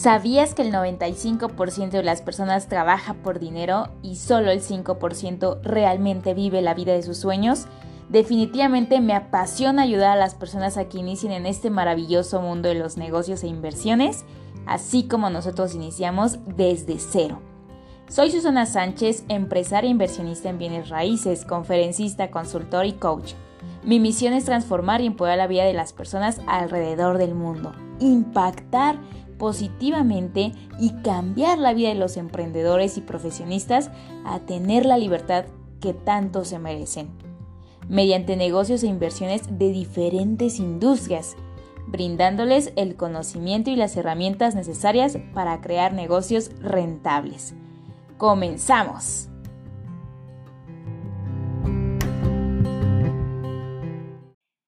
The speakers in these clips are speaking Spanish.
¿Sabías que el 95% de las personas trabaja por dinero y solo el 5% realmente vive la vida de sus sueños? Definitivamente me apasiona ayudar a las personas a que inicien en este maravilloso mundo de los negocios e inversiones, así como nosotros iniciamos desde cero. Soy Susana Sánchez, empresaria e inversionista en bienes raíces, conferencista, consultor y coach. Mi misión es transformar y empoderar la vida de las personas alrededor del mundo, impactar positivamente y cambiar la vida de los emprendedores y profesionistas a tener la libertad que tanto se merecen, mediante negocios e inversiones de diferentes industrias, brindándoles el conocimiento y las herramientas necesarias para crear negocios rentables. ¡Comenzamos!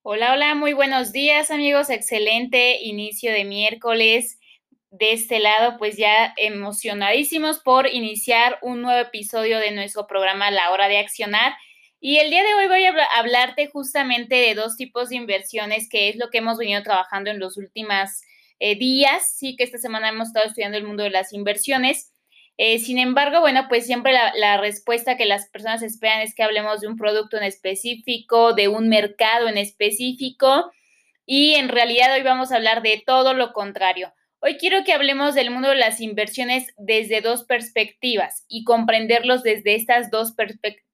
Hola, hola, muy buenos días amigos, excelente inicio de miércoles de este lado, pues ya emocionadísimos por iniciar un nuevo episodio de nuestro programa La Hora de Accionar. Y el día de hoy voy a hablarte justamente de dos tipos de inversiones, que es lo que hemos venido trabajando en los últimos eh, días. Sí, que esta semana hemos estado estudiando el mundo de las inversiones. Eh, sin embargo, bueno, pues siempre la, la, respuesta que las personas esperan es que hablemos de un producto en específico, de un mercado en específico. Y en realidad hoy vamos a hablar de todo lo contrario. Hoy quiero que hablemos del mundo de las inversiones desde dos perspectivas y comprenderlos desde estas dos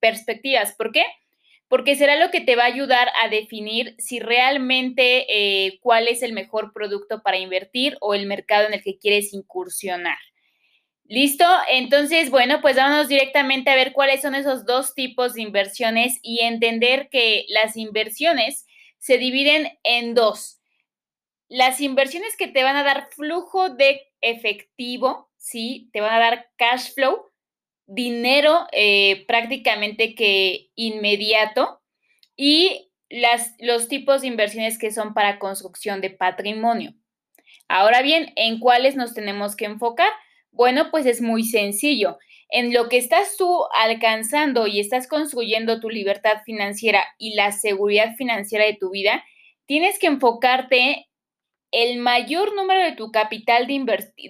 perspectivas. ¿Por qué? Porque será lo que te va a ayudar a definir si realmente eh, cuál es el mejor producto para invertir o el mercado en el que quieres incursionar. ¿Listo? Entonces, bueno, pues vámonos directamente a ver cuáles son esos dos tipos de inversiones y entender que las inversiones se dividen en dos las inversiones que te van a dar flujo de efectivo, ¿sí? Te van a dar cash flow, dinero eh, prácticamente que inmediato y las, los tipos de inversiones que son para construcción de patrimonio. Ahora bien, ¿en cuáles nos tenemos que enfocar? Bueno, pues es muy sencillo. En lo que estás tú alcanzando y estás construyendo tu libertad financiera y la seguridad financiera de tu vida, tienes que enfocarte el mayor número de tu capital de,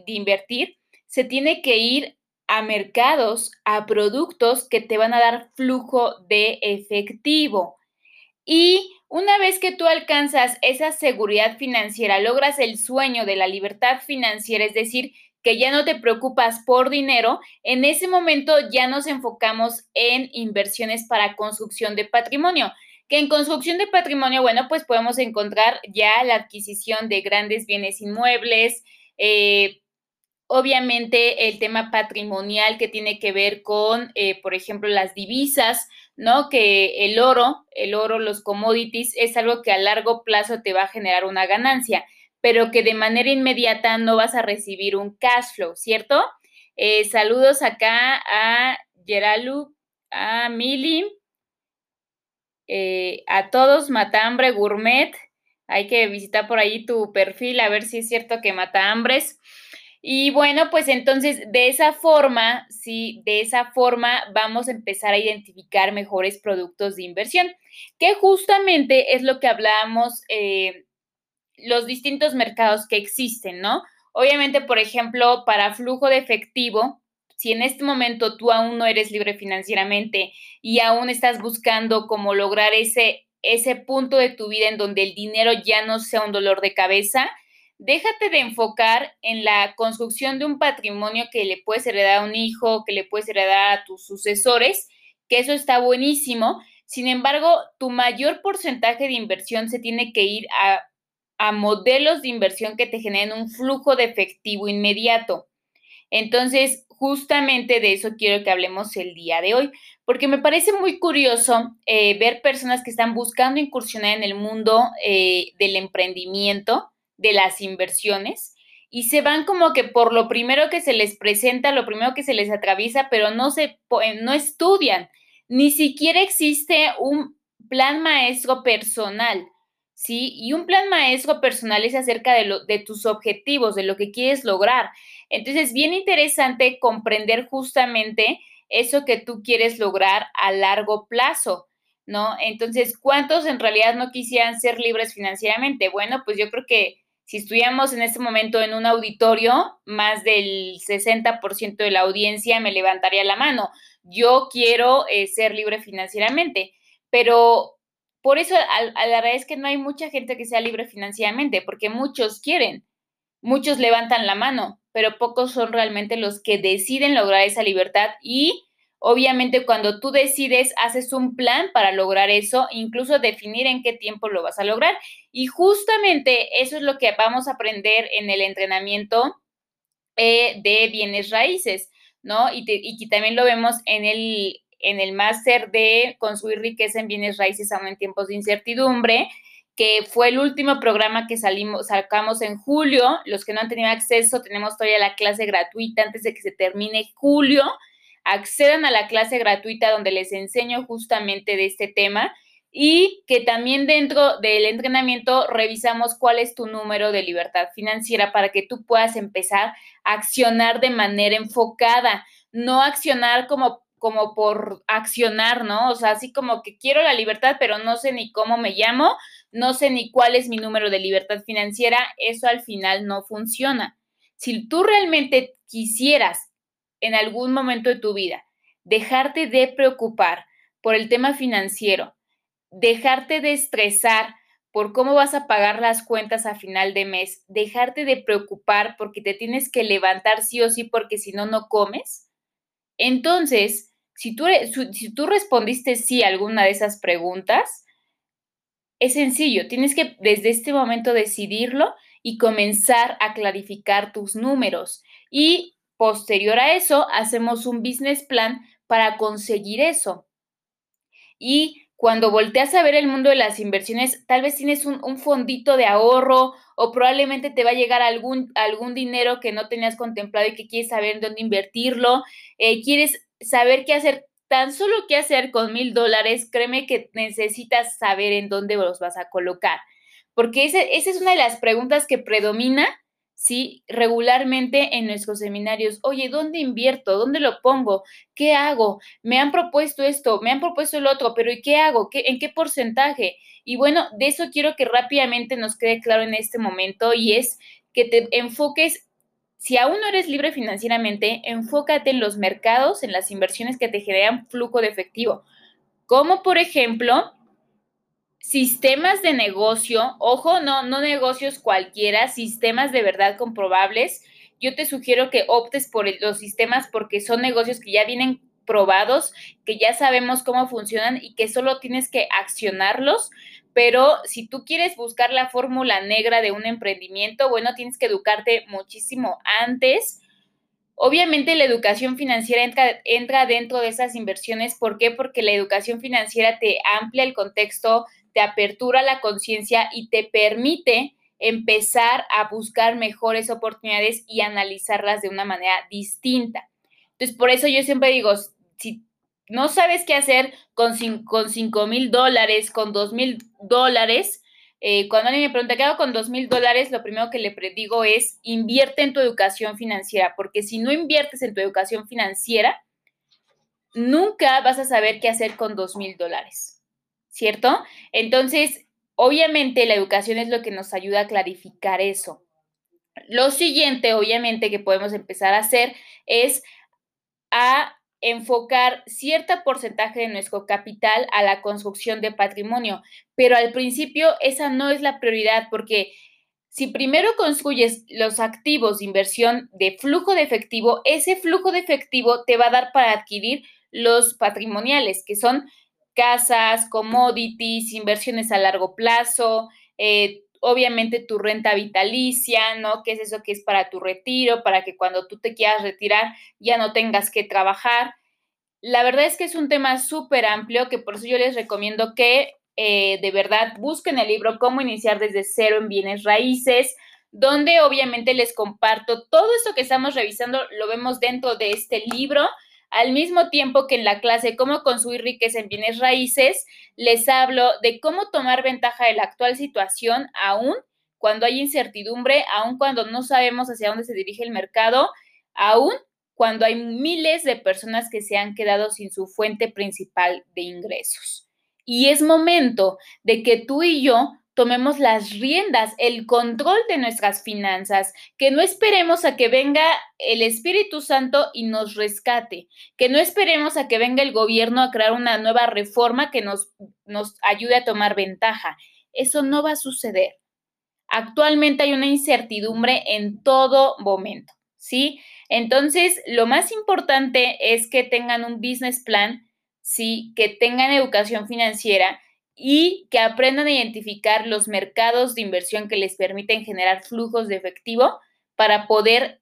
invertir se tiene que ir a mercados, a productos que te van a dar flujo de efectivo. Y una vez que tú alcanzas esa seguridad financiera, logras el sueño de la libertad financiera, es decir, que ya no te preocupas por dinero, en ese momento ya nos enfocamos en inversiones para construcción de patrimonio que en construcción de patrimonio, bueno, pues podemos encontrar ya la adquisición de grandes bienes inmuebles, eh, obviamente el tema patrimonial que tiene que ver con, eh, por ejemplo, las divisas, ¿no? Que el oro, el oro, los commodities, es algo que a largo plazo te va a generar una ganancia, pero que de manera inmediata no vas a recibir un cash flow, ¿cierto? Eh, saludos acá a Geralu, a Mili, eh, a todos, Matambre Gourmet. Hay que visitar por ahí tu perfil a ver si es cierto que mata hambres. Y bueno, pues entonces de esa forma, sí, de esa forma vamos a empezar a identificar mejores productos de inversión, que justamente es lo que hablábamos, eh, los distintos mercados que existen, ¿no? Obviamente, por ejemplo, para flujo de efectivo, si en este momento tú aún no eres libre financieramente y aún estás buscando cómo lograr ese, ese punto de tu vida en donde el dinero ya no sea un dolor de cabeza, déjate de enfocar en la construcción de un patrimonio que le puedes heredar a un hijo, que le puedes heredar a tus sucesores, que eso está buenísimo. Sin embargo, tu mayor porcentaje de inversión se tiene que ir a, a modelos de inversión que te generen un flujo de efectivo inmediato. Entonces, justamente de eso quiero que hablemos el día de hoy, porque me parece muy curioso eh, ver personas que están buscando incursionar en el mundo eh, del emprendimiento, de las inversiones, y se van como que por lo primero que se les presenta, lo primero que se les atraviesa, pero no, se, eh, no estudian. Ni siquiera existe un plan maestro personal. ¿Sí? Y un plan maestro personal es acerca de, lo, de tus objetivos, de lo que quieres lograr. Entonces, bien interesante comprender justamente eso que tú quieres lograr a largo plazo, ¿no? Entonces, ¿cuántos en realidad no quisieran ser libres financieramente? Bueno, pues yo creo que Si estuviéramos en este momento en un auditorio, más del 60% de la audiencia me levantaría la mano. Yo quiero eh, ser libre financieramente, pero por eso a, la verdad es que no hay mucha gente que sea libre financieramente, porque muchos quieren, muchos levantan la mano, pero pocos son realmente los que deciden lograr esa libertad y Obviamente cuando tú decides, haces un plan para lograr eso, incluso definir en qué tiempo lo vas a lograr. Y justamente eso es lo que vamos a aprender en el entrenamiento eh, de bienes raíces, ¿no? Y también lo vemos en el, en el máster de construir riqueza en bienes raíces aún en tiempos de incertidumbre, que fue el último programa que salimos, sacamos en julio. Los que no han tenido acceso, tenemos todavía la clase gratuita antes de que se termine julio accedan a la clase gratuita donde les enseño justamente de este tema y que también dentro del entrenamiento revisamos cuál es tu número de libertad financiera para que tú puedas empezar a accionar de manera enfocada, no accionar como como por accionar, ¿no? O sea, así como que quiero la libertad, pero no sé ni cómo me llamo, no sé ni cuál es mi número de libertad financiera, eso al final no funciona. Si tú realmente quisieras en algún momento de tu vida, dejarte de preocupar por el tema financiero, dejarte de estresar por cómo vas a pagar las cuentas a final de mes, dejarte de preocupar porque te tienes que levantar sí o sí porque si no, no comes. Entonces, si tú, respondiste sí a alguna de esas preguntas, es sencillo, tienes que desde este momento decidirlo y comenzar a clarificar tus números. Y Posterior a eso, hacemos un business plan para conseguir eso. Y cuando volteas a ver el mundo de las inversiones, tal vez tienes un, fondito de ahorro o probablemente te va a llegar algún, algún dinero que no tenías contemplado y que quieres saber dónde invertirlo. Eh, quieres saber qué hacer, tan solo qué hacer con mil dólares, créeme que necesitas saber en dónde los vas a colocar. Porque esa es una de las preguntas que predomina ¿sí? Regularmente en nuestros seminarios, oye, ¿dónde invierto? ¿Dónde lo pongo? ¿Qué hago? Me han propuesto esto, me han propuesto el otro, pero ¿y qué hago? ¿Qué, ¿En qué porcentaje? Y bueno, de eso quiero que rápidamente nos quede claro en este momento y es que te enfoques si aún no eres libre financieramente, enfócate en los mercados, en las inversiones que te generan flujo de efectivo, como por ejemplo sistemas de negocio, ojo, no, no negocios cualquiera, sistemas de verdad comprobables. Yo te sugiero que optes por los sistemas porque son negocios que ya vienen probados, que ya sabemos cómo funcionan y que solo tienes que accionarlos. Pero si tú quieres buscar la fórmula negra de un emprendimiento, bueno, tienes que educarte muchísimo antes. Obviamente la educación financiera entra, entra, dentro de esas inversiones. ¿Por qué? Porque la educación financiera te amplia el contexto te apertura la conciencia y te permite empezar a buscar mejores oportunidades y analizarlas de una manera distinta. Entonces, por eso yo siempre digo, si no sabes qué hacer con 5 mil dólares, con 2 mil dólares, eh, cuando alguien me pregunta qué hago con 2 mil dólares, lo primero que le digo es invierte en tu educación financiera, porque si no inviertes en tu educación financiera, nunca vas a saber qué hacer con 2 mil dólares. ¿cierto? Entonces, obviamente la educación es lo que nos ayuda a clarificar eso. Lo siguiente, obviamente, que podemos empezar a hacer es a enfocar cierto porcentaje de nuestro capital a la construcción de patrimonio, pero al principio esa no es la prioridad porque si primero construyes los activos de inversión de flujo de efectivo, ese flujo de efectivo te va a dar para adquirir los patrimoniales, que son casas, commodities, inversiones a largo plazo, eh, obviamente tu renta vitalicia, ¿no? ¿Qué es eso que es para tu retiro, para que cuando tú te quieras retirar ya no tengas que trabajar? La verdad es que es un tema súper amplio que por eso yo les recomiendo que eh, de verdad busquen el libro Cómo iniciar desde cero en bienes raíces, donde obviamente les comparto todo esto que estamos revisando, lo vemos dentro de este libro al mismo tiempo que en la clase Cómo construir riqueza en bienes raíces, les hablo de cómo tomar ventaja de la actual situación aún cuando hay incertidumbre, aún cuando no sabemos hacia dónde se dirige el mercado, aún cuando hay miles de personas que se han quedado sin su fuente principal de ingresos. Y es momento de que tú y yo tomemos las riendas, el control de nuestras finanzas, que no esperemos a que venga el Espíritu Santo y nos rescate, que no esperemos a que venga el gobierno a crear una nueva reforma que nos, nos ayude a tomar ventaja. Eso no va a suceder. Actualmente hay una incertidumbre en todo momento, ¿sí? Entonces, lo más importante es que tengan un business plan, ¿sí? Que tengan educación financiera y que aprendan a identificar los mercados de inversión que les permiten generar flujos de efectivo para poder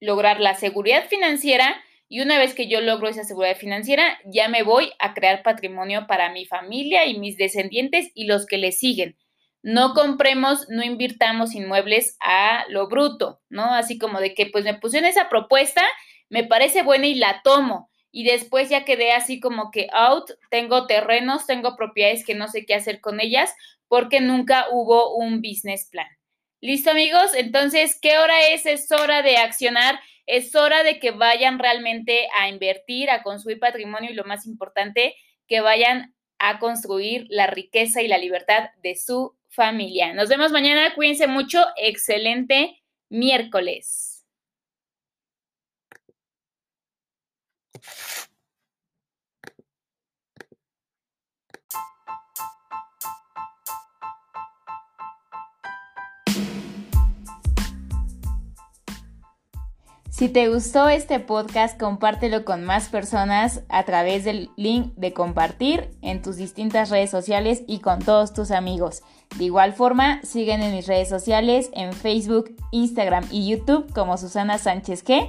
lograr la seguridad financiera y una vez que yo logro esa seguridad financiera, ya me voy a crear patrimonio para mi familia y mis descendientes y los que le siguen. No compremos, no invirtamos inmuebles a lo bruto, ¿no? Así como de que pues me pusieron esa propuesta, me parece buena y la tomo. Y después ya quedé así como que out, tengo terrenos, tengo propiedades que no sé qué hacer con ellas porque nunca hubo un business plan. ¿Listo amigos? Entonces, ¿qué hora es? Es hora de accionar, es hora de que vayan realmente a invertir, a construir patrimonio y lo más importante, que vayan a construir la riqueza y la libertad de su familia. Nos vemos mañana, cuídense mucho, excelente miércoles. Si te gustó este podcast, compártelo con más personas a través del link de compartir en tus distintas redes sociales y con todos tus amigos. De igual forma, siguen en mis redes sociales en Facebook, Instagram y YouTube como Susana Sánchez G